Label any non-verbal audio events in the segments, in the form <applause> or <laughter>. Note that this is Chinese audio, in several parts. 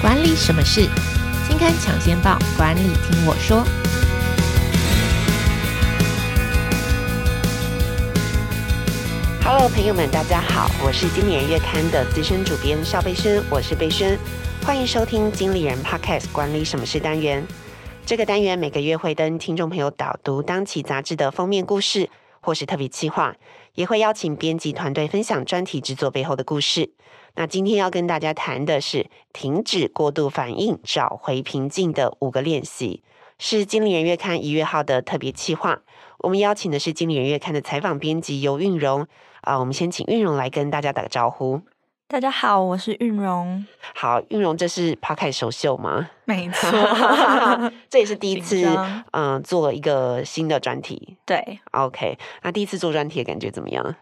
管理什么事？金刊抢先报，管理听我说。Hello，朋友们，大家好，我是今年月刊的资深主编邵贝萱，我是贝萱，欢迎收听经理人 Podcast 管理什么事单元。这个单元每个月会跟听众朋友导读当期杂志的封面故事，或是特别企划，也会邀请编辑团队分享专题制作背后的故事。那今天要跟大家谈的是停止过度反应，找回平静的五个练习，是经理人月刊一月号的特别企划。我们邀请的是经理人月刊的采访编辑游韵蓉啊，我们先请韵蓉来跟大家打个招呼。大家好，我是韵蓉。好，韵蓉，这是 Podcast 首秀吗？没错，<laughs> 这也是第一次，<laughs> 嗯、呃，做了一个新的专题。对，OK，那第一次做专题的感觉怎么样？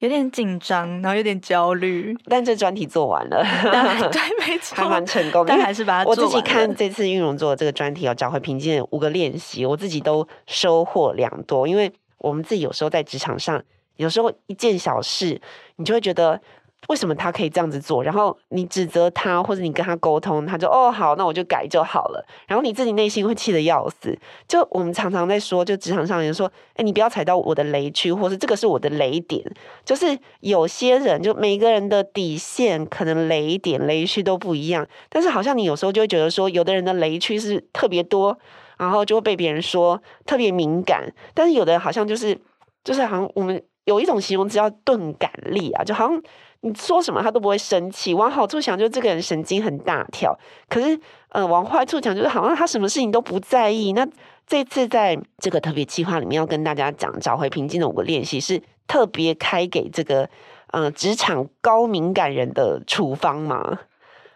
有点紧张，然后有点焦虑，但这专题做完了 <laughs> <laughs> 对，没错，还蛮成功的。但还是把它。我自己看这次运荣做的这个专题，哦找回平静的五个练习，我自己都收获良多。因为我们自己有时候在职场上，有时候一件小事，你就会觉得。为什么他可以这样子做？然后你指责他，或者你跟他沟通，他就哦好，那我就改就好了。然后你自己内心会气得要死。就我们常常在说，就职场上人说，哎，你不要踩到我的雷区，或是这个是我的雷点。就是有些人，就每个人的底线可能雷点、雷区都不一样。但是好像你有时候就会觉得说，有的人的雷区是特别多，然后就会被别人说特别敏感。但是有的好像就是，就是好像我们有一种形容词叫钝感力啊，就好像。你说什么他都不会生气，往好处想，就是这个人神经很大条。可是，呃，往坏处讲，就是好像他什么事情都不在意。那这次在这个特别计划里面，要跟大家讲找回平静的五个练习，是特别开给这个呃职场高敏感人的处方吗？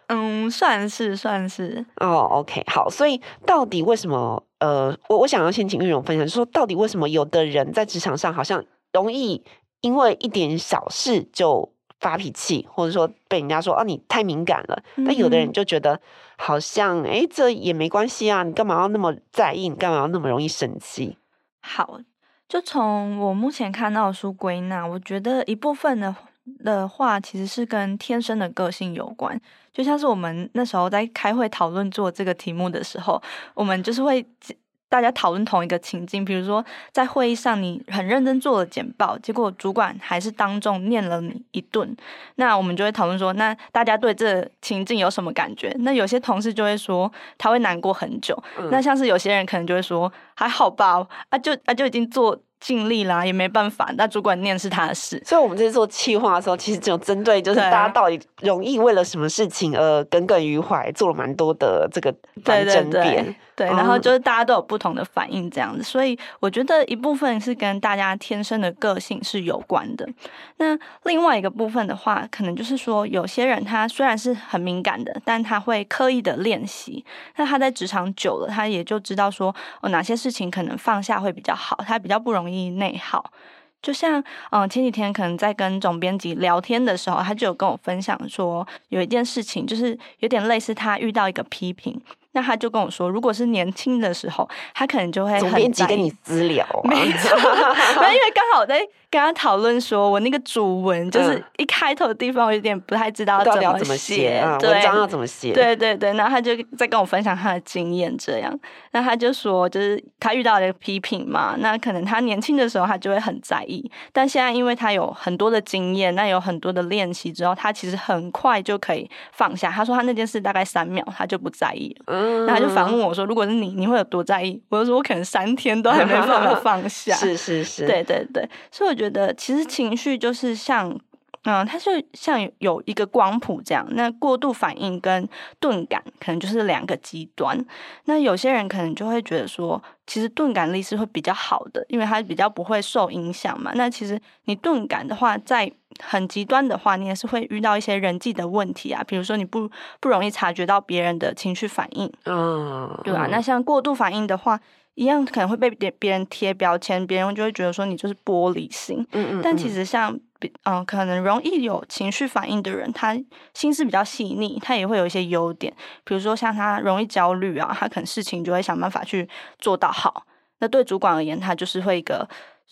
嗯，算是算是。哦，OK，好。所以到底为什么？呃，我我想要先请玉蓉分享，就是说到底为什么有的人在职场上好像容易因为一点小事就发脾气，或者说被人家说啊，你太敏感了。但有的人就觉得好像哎，这也没关系啊，你干嘛要那么在意？你干嘛要那么容易生气？好，就从我目前看到的书归纳，我觉得一部分的的话其实是跟天生的个性有关。就像是我们那时候在开会讨论做这个题目的时候，我们就是会。大家讨论同一个情境，比如说在会议上，你很认真做了简报，结果主管还是当众念了你一顿，那我们就会讨论说，那大家对这情境有什么感觉？那有些同事就会说他会难过很久，嗯、那像是有些人可能就会说还好吧，啊就啊就已经做。尽力啦，也没办法。那主管念是他的事，所以我们这次做企划的时候，其实只有针对就是大家到底容易为了什么事情而耿耿于怀，做了蛮多的这个反争辩。对，然后就是大家都有不同的反应，这样子。所以我觉得一部分是跟大家天生的个性是有关的。那另外一个部分的话，可能就是说，有些人他虽然是很敏感的，但他会刻意的练习。那他在职场久了，他也就知道说，哦，哪些事情可能放下会比较好，他比较不容易。内耗，就像嗯，前几天可能在跟总编辑聊天的时候，他就有跟我分享说，有一件事情就是有点类似，他遇到一个批评。那他就跟我说，如果是年轻的时候，他可能就会很编辑跟你私聊，<laughs> 没错，因为刚好在跟他讨论，说我那个主文就是一开头的地方，我有点不太知道怎么写，文章要怎么写，对对对。然后他就在跟我分享他的经验，这样。那他就说，就是他遇到的批评嘛，那可能他年轻的时候他就会很在意，但现在因为他有很多的经验，那有很多的练习之后，他其实很快就可以放下。他说他那件事大概三秒，他就不在意了。然后他就反问我说：“如果是你，你会有多在意？”我就说：“我可能三天都还没办法放下。<laughs> ”是是是，对对对。所以我觉得，其实情绪就是像，嗯，它是像有一个光谱这样。那过度反应跟钝感，可能就是两个极端。那有些人可能就会觉得说，其实钝感力是会比较好的，因为它比较不会受影响嘛。那其实你钝感的话，在很极端的话，你也是会遇到一些人际的问题啊，比如说你不不容易察觉到别人的情绪反应，嗯，对吧？那像过度反应的话，一样可能会被别别人贴标签，别人就会觉得说你就是玻璃心，嗯嗯，嗯。但其实像，嗯，可能容易有情绪反应的人，他心思比较细腻，他也会有一些优点，比如说像他容易焦虑啊，他可能事情就会想办法去做到好。那对主管而言，他就是会一个。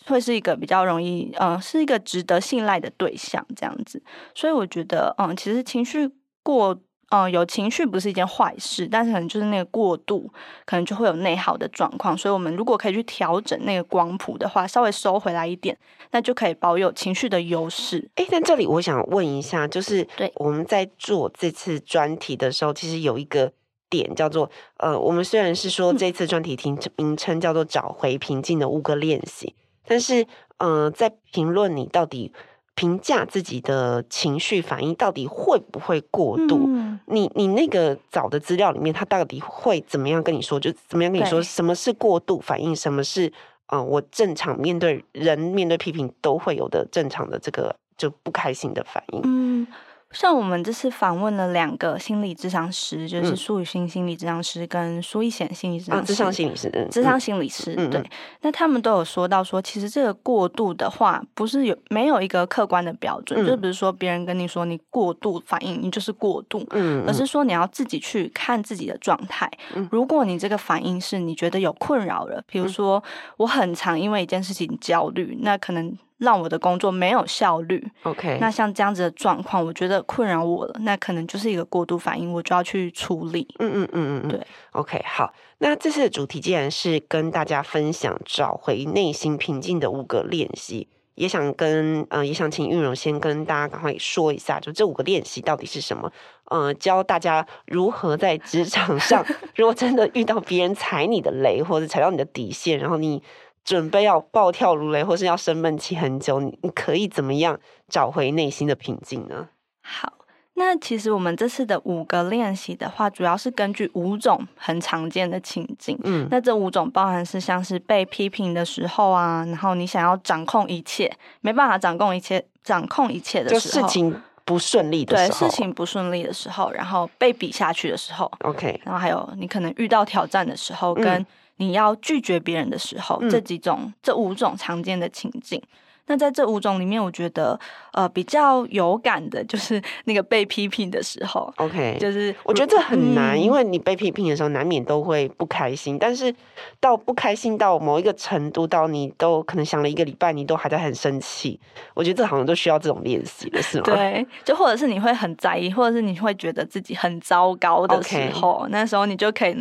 会是一个比较容易，嗯、是一个值得信赖的对象，这样子。所以我觉得，嗯，其实情绪过嗯、呃，有情绪不是一件坏事，但是可能就是那个过度，可能就会有内耗的状况。所以，我们如果可以去调整那个光谱的话，稍微收回来一点，那就可以保有情绪的优势。哎、欸，但这里我想问一下，就是对我们在做这次专题的时候，其实有一个点叫做呃，我们虽然是说这次专题题名称叫做“找回平静的五个练习”，但是呃，在评论你到底。评价自己的情绪反应到底会不会过度？嗯、你你那个找的资料里面，他到底会怎么样跟你说？就怎么样跟你说什么是过度反应？什么是嗯、呃，我正常面对人面对批评都会有的正常的这个就不开心的反应？嗯。像我们这次访问了两个心理智商师，就是苏雨欣心理智商师跟苏一贤心理智商师，咨商心理师，咨商心理师，对。那他们都有说到说，其实这个过度的话，不是有没有一个客观的标准，就比如说别人跟你说你过度反应，你就是过度，嗯，而是说你要自己去看自己的状态。如果你这个反应是你觉得有困扰了，比如说我很常因为一件事情焦虑，那可能。让我的工作没有效率。OK，那像这样子的状况，我觉得困扰我了，那可能就是一个过度反应，我就要去处理。嗯嗯嗯嗯，对。OK，好，那这次的主题既然是跟大家分享找回内心平静的五个练习，也想跟呃，也想请玉荣先跟大家赶快说一下，就这五个练习到底是什么？呃，教大家如何在职场上，<laughs> 如果真的遇到别人踩你的雷，或者踩到你的底线，然后你。准备要暴跳如雷，或是要生闷气很久，你你可以怎么样找回内心的平静呢？好，那其实我们这次的五个练习的话，主要是根据五种很常见的情境。嗯，那这五种包含是像是被批评的时候啊，然后你想要掌控一切，没办法掌控一切，掌控一切的时候，就事情不顺利的时候，对，事情不顺利的时候，然后被比下去的时候，OK，然后还有你可能遇到挑战的时候，跟、嗯你要拒绝别人的时候，这几种、嗯、这五种常见的情境。那在这五种里面，我觉得呃比较有感的就是 <laughs> 那个被批评的时候。OK，就是我觉得这很难，嗯、因为你被批评的时候，难免都会不开心。但是到不开心到某一个程度，到你都可能想了一个礼拜，你都还在很生气。我觉得这好像都需要这种练习的是吗？对，就或者是你会很在意，或者是你会觉得自己很糟糕的时候.那时候你就可以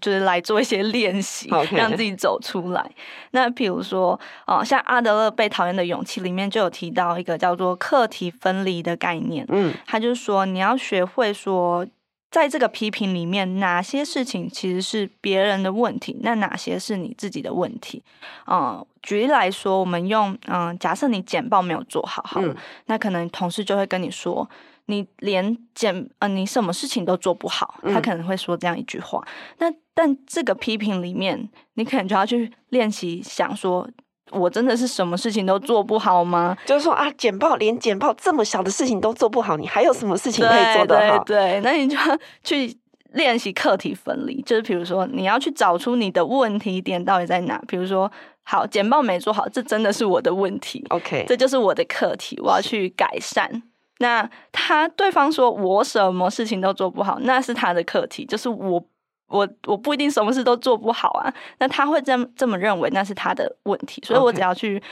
就是来做一些练习.让自己走出来。那比如说，哦、呃，像阿德勒被讨厌的勇气里面就有提到一个叫做课题分离的概念。嗯，他就说你要学会说，在这个批评里面，哪些事情其实是别人的问题，那哪些是你自己的问题？嗯、呃，举例来说，我们用嗯、呃，假设你简报没有做好，好了，嗯、那可能同事就会跟你说，你连简嗯、呃，你什么事情都做不好，他可能会说这样一句话。嗯、那但这个批评里面，你可能就要去练习想说。我真的是什么事情都做不好吗？就是说啊，简报连简报这么小的事情都做不好，你还有什么事情可以做得好？对，对，对，那你就要去练习课题分离，就是比如说你要去找出你的问题点到底在哪。比如说，好，简报没做好，这真的是我的问题。OK，这就是我的课题，我要去改善。那他对方说我什么事情都做不好，那是他的课题，就是我。我我不一定什么事都做不好啊，那他会这么这么认为，那是他的问题，所以我只要去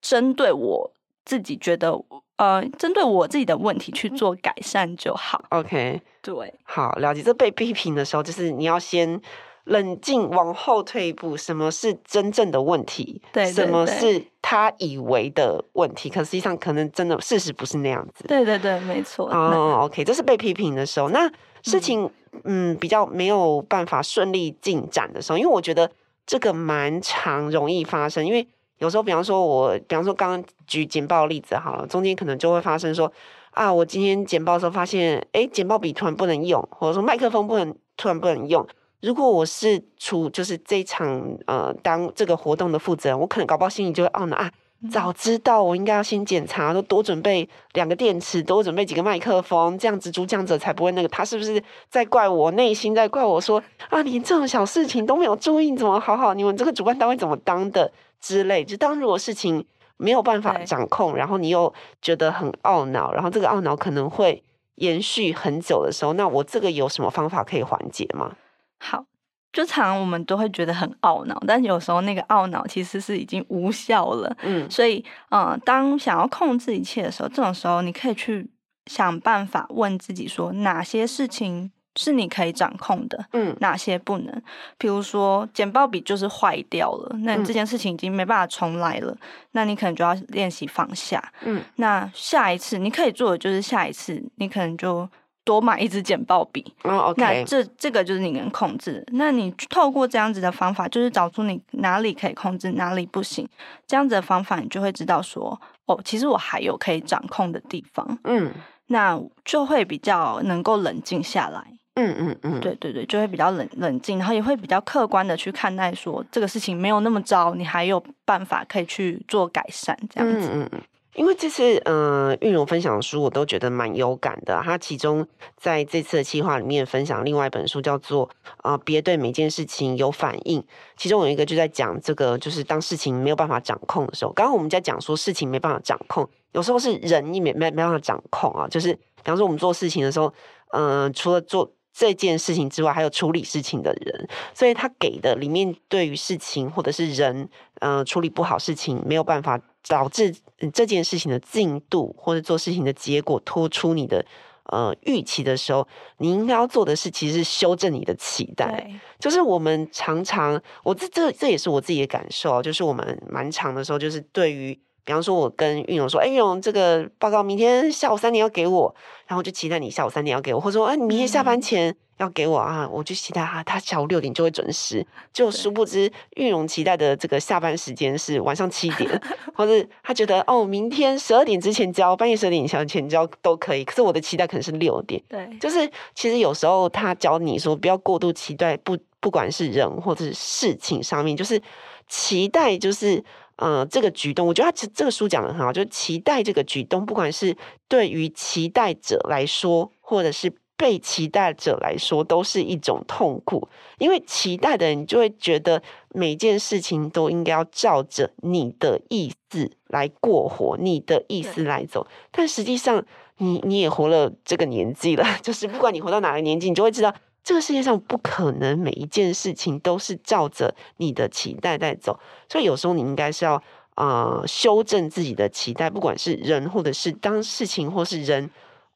针对我自己觉得呃，针对我自己的问题去做改善就好。OK，对，好，了解。这被批评的时候，就是你要先冷静，往后退一步，什么是真正的问题？对，对，对，什么是他以为的问题？可实际上可能真的事实不是那样子。对对对，没错。哦、oh，OK，这是被批评的时候，那事情、嗯。嗯，比较没有办法顺利进展的时候，因为我觉得这个蛮常容易发生。因为有时候，比方说我，比方说刚刚举简报例子好了，中间可能就会发生说啊，我今天简报的时候发现，哎，简报笔突然不能用，或者说麦克风不能突然不能用。如果我是出就是这一场呃当这个活动的负责人，我可能搞不好心里就会懊恼啊。早知道我应该要先检查，都多准备两个电池，多准备几个麦克风，这样子主讲者才不会那个。他是不是在怪我？内心在怪我说啊，连这种小事情都没有注意，怎么好好？你们这个主办单位怎么当的之类？就当如果事情没有办法掌控，然后你又觉得很懊恼，然后这个懊恼可能会延续很久的时候，那我这个有什么方法可以缓解吗？好。就常常我们都会觉得很懊恼，但有时候那个懊恼其实是已经无效了。嗯，所以，嗯、呃，当想要控制一切的时候，这种时候你可以去想办法问自己说，哪些事情是你可以掌控的，嗯，哪些不能？比如说剪报笔就是坏掉了，那你这件事情已经没办法重来了，嗯，那你可能就要练习放下。嗯，那下一次你可以做的就是下一次你可能就多买一支剪报笔。那这这个就是你能控制。那你透过这样子的方法，就是找出你哪里可以控制，哪里不行。这样子的方法，你就会知道说，哦，其实我还有可以掌控的地方。嗯，那就会比较能够冷静下来。嗯嗯嗯，对对对，就会比较冷冷静，然后也会比较客观的去看待说这个事情没有那么糟，你还有办法可以去做改善，这样子。嗯嗯，因为这次嗯，韵蓉分享的书我都觉得蛮有感的。他其中在这次的计划里面分享另外一本书叫做啊，别对每件事情有反应。其中有一个就在讲这个，就是当事情没有办法掌控的时候。刚刚我们在讲说事情没办法掌控，有时候是人也没没没办法掌控啊。就是比方说我们做事情的时候，嗯，除了做这件事情之外，还有处理事情的人，所以他给的里面对于事情或者是人，呃，处理不好事情，没有办法导致这件事情的进度或者做事情的结果突出你的呃预期的时候，你应该要做的事，其实是修正你的期待。就是我们常常，我这这这也是我自己的感受，就是我们蛮长的时候，就是对于。比方说，我跟韵蓉说：“哎，韵蓉，这个报告明天下午三点要给我，然后就期待你下午三点要给我，或者说，哎，你明天下班前要给我啊，我就期待他，他下午六点就会准时。就殊不知，玉蓉期待的这个下班时间是晚上七点，<laughs> 或者他觉得哦，明天十二点之前交，半夜十二点以前交都可以。可是我的期待可能是六点。对，就是其实有时候他教你说，不要过度期待，不不管是人或者是事情上面，就是期待就是。”嗯，这个举动，我觉得他这这个书讲得很好，就期待这个举动，不管是对于期待者来说，或者是被期待者来说，都是一种痛苦。因为期待的人就会觉得每件事情都应该要照着你的意思来过活，你的意思来走。但实际上，你你也活了这个年纪了，<laughs> 就是不管你活到哪个年纪，你就会知道。这个世界上不可能每一件事情都是照着你的期待在走，所以有时候你应该是要呃修正自己的期待，不管是人或者是当事情或是人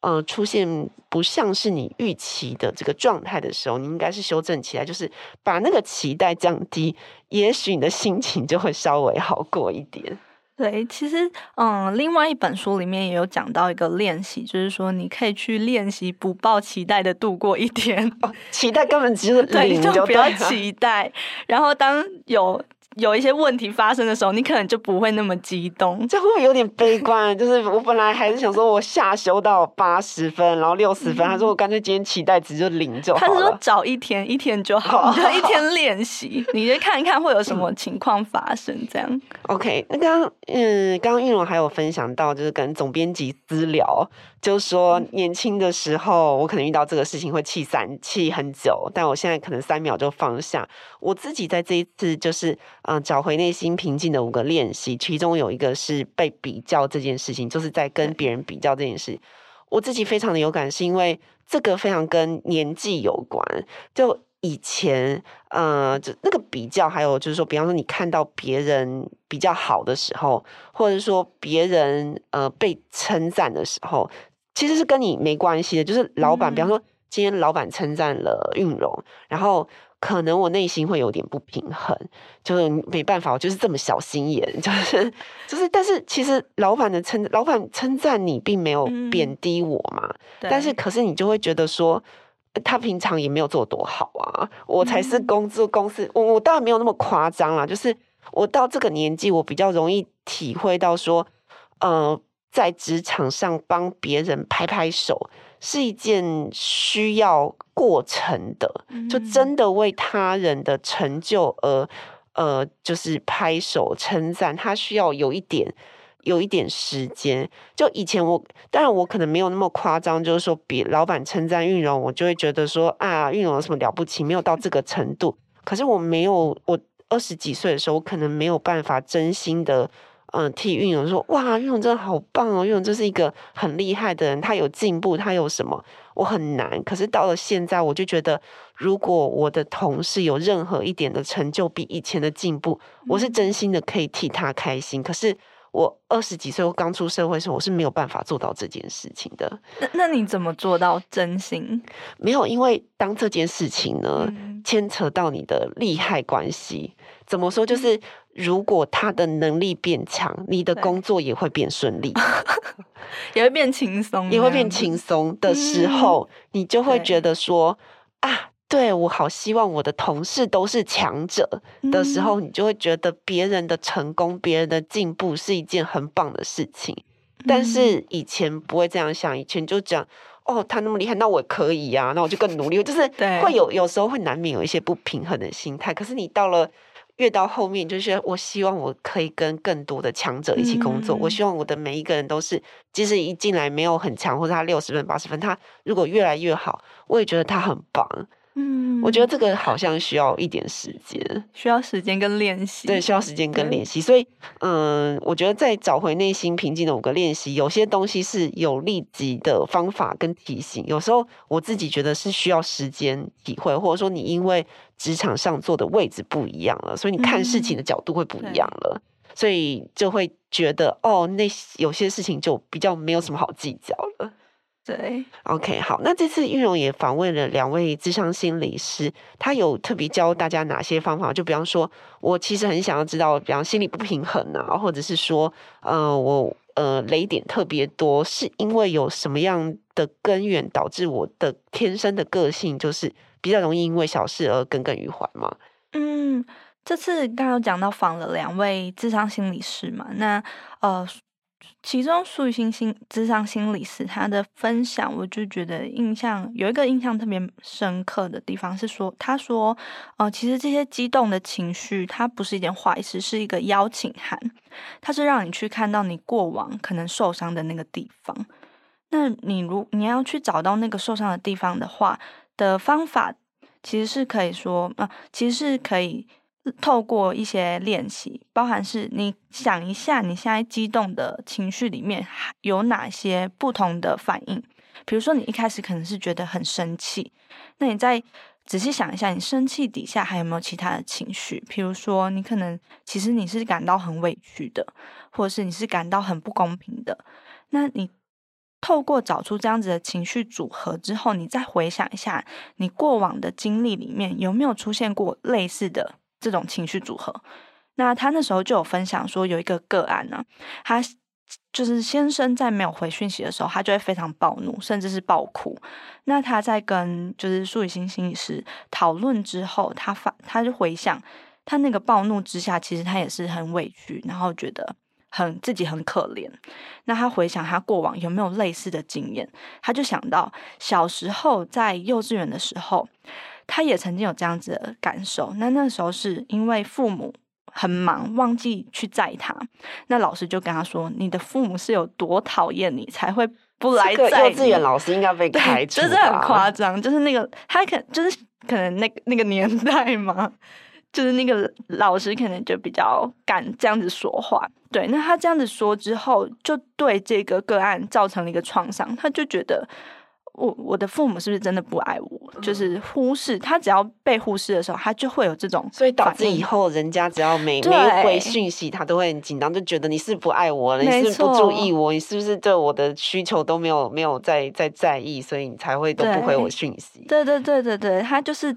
呃出现不像是你预期的这个状态的时候，你应该是修正起来，就是把那个期待降低，也许你的心情就会稍微好过一点。对，其实，嗯，另外一本书里面也有讲到一个练习，就是说你可以去练习不抱期待的度过一天。哦，期待根本就是 <laughs> 零，就，就不要期待。然后当有。有一些问题发生的时候，你可能就不会那么激动，这会不会有点悲观？就是我本来还是想说，我下修到八十分，然后六十分。他说我干脆今天期待值就零就好。他是说找一天，一天就好，<laughs> 就一天练习，你就看一看会有什么情况发生。这样。OK，那刚刚嗯，刚刚玉龙还有分享到，就是跟总编辑私聊。就是说，年轻的时候，我可能遇到这个事情会气三气很久，但我现在可能三秒就放下。我自己在这一次就是，嗯、呃，找回内心平静的五个练习，其中有一个是被比较这件事情，就是在跟别人比较这件事。我自己非常的有感，是因为这个非常跟年纪有关。就以前，呃，就那个比较，还有就是说，比方说你看到别人比较好的时候，或者说别人呃被称赞的时候。其实是跟你没关系的，就是老板，比方说今天老板称赞了韵荣，然后可能我内心会有点不平衡，就是没办法，我就是这么小心眼，<laughs> 就是就是，但是其实老板的称，老板称赞你并没有贬低我嘛，嗯、但是可是你就会觉得说，他平常也没有做多好啊，我才是工作公司，我我当然没有那么夸张啦，就是我到这个年纪，我比较容易体会到说，呃。在职场上帮别人拍拍手是一件需要过程的，就真的为他人的成就而呃，就是拍手称赞。他需要有一点，有一点时间。就以前我，当然我可能没有那么夸张，就是说，比老板称赞韵荣，我就会觉得说啊，韵荣有什么了不起？没有到这个程度。可是我没有，我二十几岁的时候，我可能没有办法真心的。嗯，替韵蓉说，哇，韵蓉真的好棒哦！韵蓉就是一个很厉害的人，他有进步，他有什么？我很难。可是到了现在，我就觉得，如果我的同事有任何一点的成就比以前的进步，我是真心的可以替他开心。可是我二十几岁我刚出社会的时候，我是没有办法做到这件事情的。那那你怎么做到真心？没有，因为当这件事情呢，牵扯到你的利害关系，怎么说？就是如果他的能力变强，你的工作也会变顺利，<laughs> 也会变轻松，也会变轻松的时候，你就会觉得说啊。对，我好希望我的同事都是强者的时候，你就会觉得别人的成功、别人的进步是一件很棒的事情。但是以前不会这样想，以前就讲哦，他那么厉害，那我可以呀，那我就更努力。就是会有有时候会难免有一些不平衡的心态。可是你到了越到后面，就是我希望我可以跟更多的强者一起工作。我希望我的每一个人都是，即使一进来没有很强，或者他六十分、八十分，他如果越来越好，我也觉得他很棒。嗯，我觉得这个好像需要一点时间，需要时间跟练习。对，需要时间跟练习。所以，嗯，我觉得在找回内心平静的五个练习，有些东西是有立即的方法跟提醒。有时候我自己觉得是需要时间体会，或者说你因为职场上坐的位置不一样了，所以你看事情的角度会不一样了，嗯、所以就会觉得哦，那有些事情就比较没有什么好计较了。对，OK，好，那这次玉蓉也访问了两位智商心理师，他有特别教大家哪些方法？就比方说，我其实很想要知道，比方心理不平衡啊，或者是说，呃，我呃雷点特别多，是因为有什么样的根源导致我的天生的个性就是比较容易因为小事而耿耿于怀吗？嗯，这次刚刚有讲到访了两位智商心理师嘛，那呃。其中苏雨欣心智商心理师他的分享，我就觉得印象有一个印象特别深刻的地方是说，他说，呃，其实这些激动的情绪，它不是一件坏事，是一个邀请函，它是让你去看到你过往可能受伤的那个地方。那你如你要去找到那个受伤的地方的话，的方法其实是可以说，呃，其实是可以。透过一些练习，包含是你想一下，你现在激动的情绪里面有哪些不同的反应？比如说，你一开始可能是觉得很生气，那你再仔细想一下，你生气底下还有没有其他的情绪？比如说，你可能其实你是感到很委屈的，或者是你是感到很不公平的。那你透过找出这样子的情绪组合之后，你再回想一下，你过往的经历里面有没有出现过类似的？这种情绪组合，那他那时候就有分享说，有一个个案呢、他就是先生在没有回讯息的时候，他就会非常暴怒，甚至是暴哭。那他在跟就是苏予昕心理师讨论之后，他发他就回想，他那个暴怒之下，其实他也是很委屈，然后觉得很自己很可怜。那他回想他过往有没有类似的经验，他就想到小时候在幼稚园的时候。他也曾经有这样子的感受，那那时候是因为父母很忙，忘记去载他，那老师就跟他说：“你的父母是有多讨厌你，才会不来载你。”幼稚园老师应该被开除，就是很夸张，就是那个他可就是可能那个那个年代嘛，就是那个老师可能就比较敢这样子说话。对，那他这样子说之后，就对这个个案造成了一个创伤，他就觉得。我我的父母是不是真的不爱我？就是忽视他，只要被忽视的时候，他就会有这种，所以导致以后人家只要每每回讯息，他都会很紧张，就觉得你是不爱我了，你是不注意我，你是不是对我的需求都没有没有在在在意，所以你才会都不回我讯息。对对对对对，他就是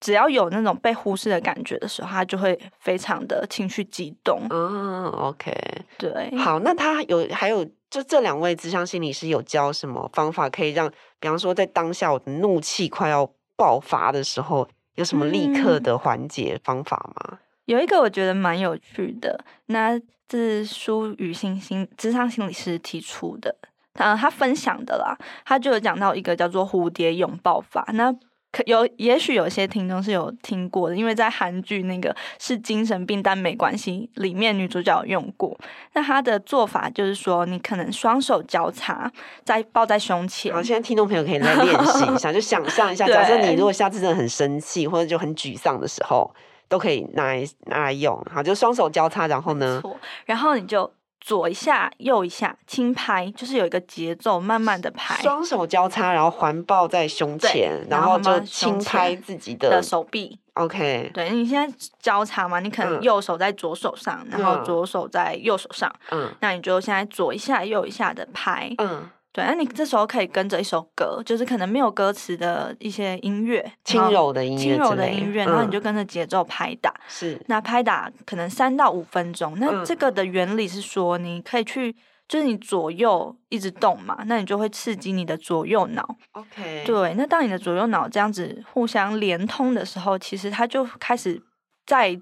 只要有那种被忽视的感觉的时候，他就会非常的情绪激动。嗯，OK，对，好，那他有还有。就这两位咨商心理师有教什么方法，可以让，比方说在当下我的怒气快要爆发的时候，有什么立刻的缓解方法吗？嗯，有一个我觉得蛮有趣的，那这是苏雨欣心咨商心理师提出的，他他分享的啦，他就有讲到一个叫做蝴蝶拥抱法，那。可有，也许有些听众是有听过的，因为在韩剧那个是精神病但没关系里面，女主角用过。那她的做法就是说，你可能双手交叉，在抱在胸前。好，现在听众朋友可以来练习一下，就想象一下，<laughs> 假设你如果下次真的很生气或者就很沮丧的时候，都可以拿来拿来用。好，就双手交叉，然后呢？然后你就。左一下，右一下，轻拍，就是有一个节奏，慢慢的拍。双手交叉，然后环抱在胸前，然后就轻拍自己的，的手臂，OK，对，你现在交叉嘛，你可能右手在左手上，嗯、然后左手在右手上，嗯，那你就现在左一下右一下的拍，嗯，对，那你这时候可以跟着一首歌，就是可能没有歌词的一些音乐，轻柔的音乐，轻柔的音乐，然后你就跟着节奏拍打，是、嗯，那拍打可能三到五分钟，那这个的原理是说，你可以去。就是你左右一直动嘛，那你就会刺激你的左右脑。OK，对，那当你的左右脑这样子互相连通的时候，其实它就开始在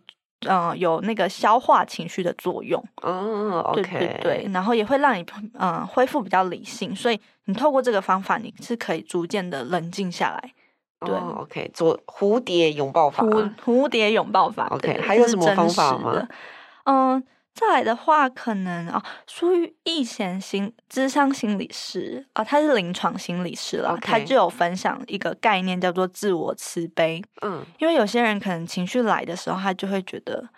嗯、呃、有那个消化情绪的作用。哦、oh，OK，对对对，然后也会让你嗯、呃、恢复比较理性，所以你透过这个方法，你是可以逐渐的冷静下来。对、oh，OK，做蝴蝶拥抱法。蝴蝴蝶拥抱法。OK，还有什么方法吗？嗯。再来的话，可能啊，属于易贤心智商心理师啊，他是临床心理师了.他就有分享一个概念叫做自我慈悲。嗯，因为有些人可能情绪来的时候，他就会觉得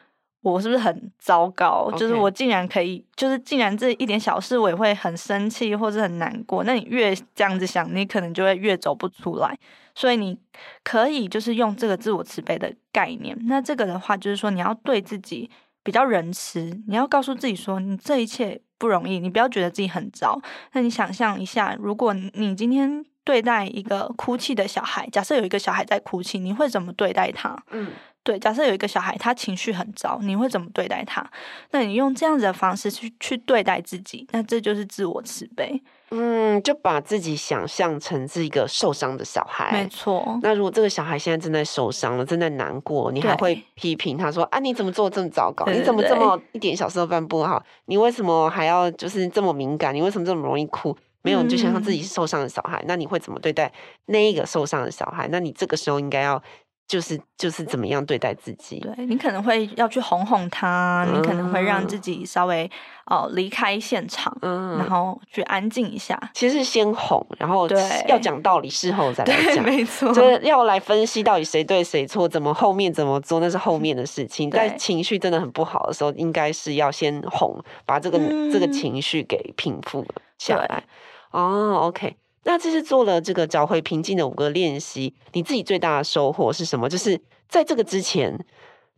我是不是很糟糕.就是我竟然可以，就是竟然这一点小事我也会很生气或者很难过。那你越这样子想，你可能就会越走不出来。所以你可以就是用这个自我慈悲的概念。那这个的话，就是说你要对自己。比较仁慈，你要告诉自己说，你这一切不容易，你不要觉得自己很糟。那你想象一下，如果你今天对待一个哭泣的小孩，假设有一个小孩在哭泣，你会怎么对待他？嗯，对，假设有一个小孩他情绪很糟，你会怎么对待他？那你用这样子的方式去去对待自己，那这就是自我慈悲。嗯，就把自己想象成是一个受伤的小孩，没错。那如果这个小孩现在正在受伤了，正在难过，你还会批评他说：“啊，你怎么做这么糟糕？你怎么这么一点小事都办不好？你为什么还要就是这么敏感？你为什么这么容易哭？没有，你就想象自己是受伤的小孩，嗯。那你会怎么对待那一个受伤的小孩？那你这个时候应该要。就是就是怎么样对待自己？对，你可能会要去哄哄他，嗯、你可能会让自己稍微哦离开现场，嗯，然后去安静一下。其实是先哄，然后要讲道理，事后再来讲，没错，就是要来分析到底谁对谁错，怎么后面怎么做，那是后面的事情。<laughs> 在情绪真的很不好的时候，应该是要先哄，把这个、嗯、这个情绪给平复下来。哦，OK。那这是做了这个找回平静的五个练习，你自己最大的收获是什么？就是在这个之前，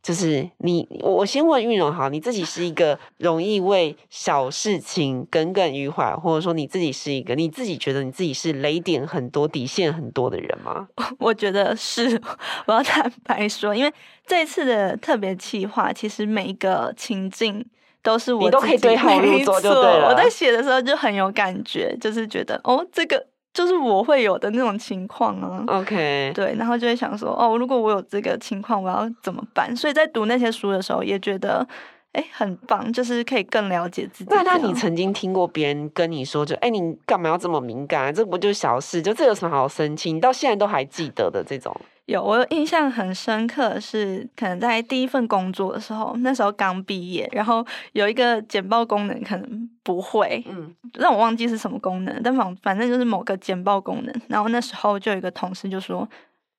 就是你，我先问玉荣哈，你自己是一个容易为小事情耿耿于怀，或者说你自己是一个你自己觉得你自己是雷点很多、底线很多的人吗？<laughs> 我觉得是，我要坦白说，因为这次的特别企划，其实每一个情境都是我，你都可以对号入座就对了。我在写的时候就很有感觉，就是觉得哦，这个。就是我会有的那种情况啊，OK，对，然后就会想说，哦，如果我有这个情况，我要怎么办？所以在读那些书的时候，也觉得，哎，很棒，就是可以更了解自己。那那你曾经听过别人跟你说，就，哎，你干嘛要这么敏感啊？这不就小事？就这有什么好生气？你到现在都还记得的这种。有，我印象很深刻是，可能在第一份工作的时候，那时候刚毕业，然后有一个简报功能可能不会，嗯，让我忘记是什么功能，但反反正就是某个简报功能。然后那时候就有一个同事就说：“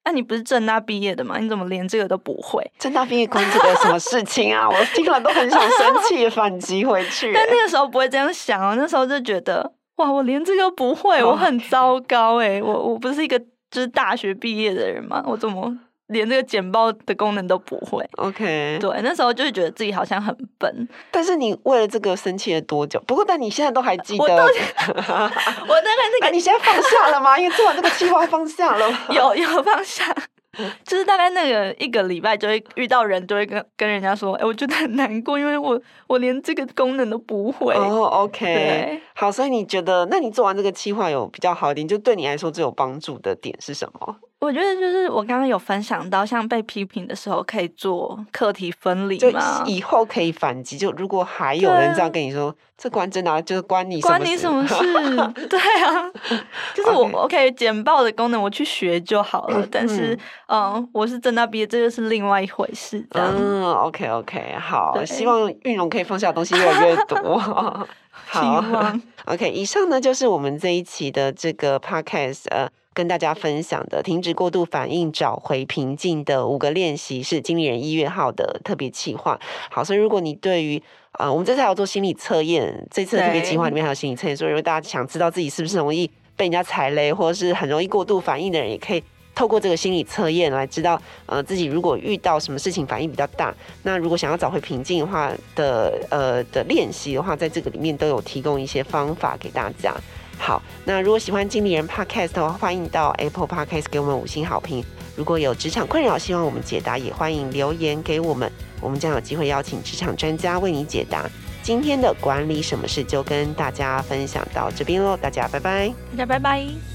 那、啊、你不是正大毕业的吗？你怎么连这个都不会？” <laughs> 正大毕业关这个什么事情啊？我听了都很想生气，<laughs> 反击回去。但那个时候不会这样想哦，那时候就觉得哇，我连这个不会，我很糟糕哎，我我不是一个。就是大学毕业的人嘛，我怎么连这个简报的功能都不会？OK，对，那时候就是觉得自己好像很笨。但是你为了这个生气了多久？不过，但你现在都还记得？我，<laughs> 我大概那个，你现在放下了吗？因为做完这个计划放下了吗？有有放下。就是大概那个一个礼拜就会遇到人，就会跟跟人家说，哎、欸，我觉得很难过，因为我我连这个功能都不会。哦，OK，好，所以你觉得，那你做完这个计划有比较好一点，就对你来说最有帮助的点是什么？我觉得就是我刚刚有分享到，像被批评的时候可以做课题分离嘛，就以后可以反击。就如果还有人这样跟你说，这关真的就是关你关你什么事？<laughs> 对啊，就是我 OK 简报的功能我去学就好了。<clears throat> 但是嗯，我是政大毕业，这就是另外一回事。嗯，OK OK，好，希望韵蓉可以放下的东西越来越多。<laughs> 好，<laughs> OK，以上呢就是我们这一期的这个 Podcast 呃。跟大家分享的停止过度反应，找回平静的五个练习是经理人一月号的特别企划。好，所以如果你对于呃，我们这次还要做心理测验，这次的特别企划里面还有心理测验，所以如果大家想知道自己是不是容易被人家踩雷，或者是很容易过度反应的人，也可以透过这个心理测验来知道，呃，自己如果遇到什么事情反应比较大，那如果想要找回平静的话的呃的练习的话，在这个里面都有提供一些方法给大家。好，那如果喜欢经理人 Podcast 的话，欢迎到 Apple Podcast 给我们五星好评。如果有职场困扰，希望我们解答，也欢迎留言给我们，我们将有机会邀请职场专家为你解答。今天的管理什么事就跟大家分享到这边喽，大家拜拜，大家拜拜。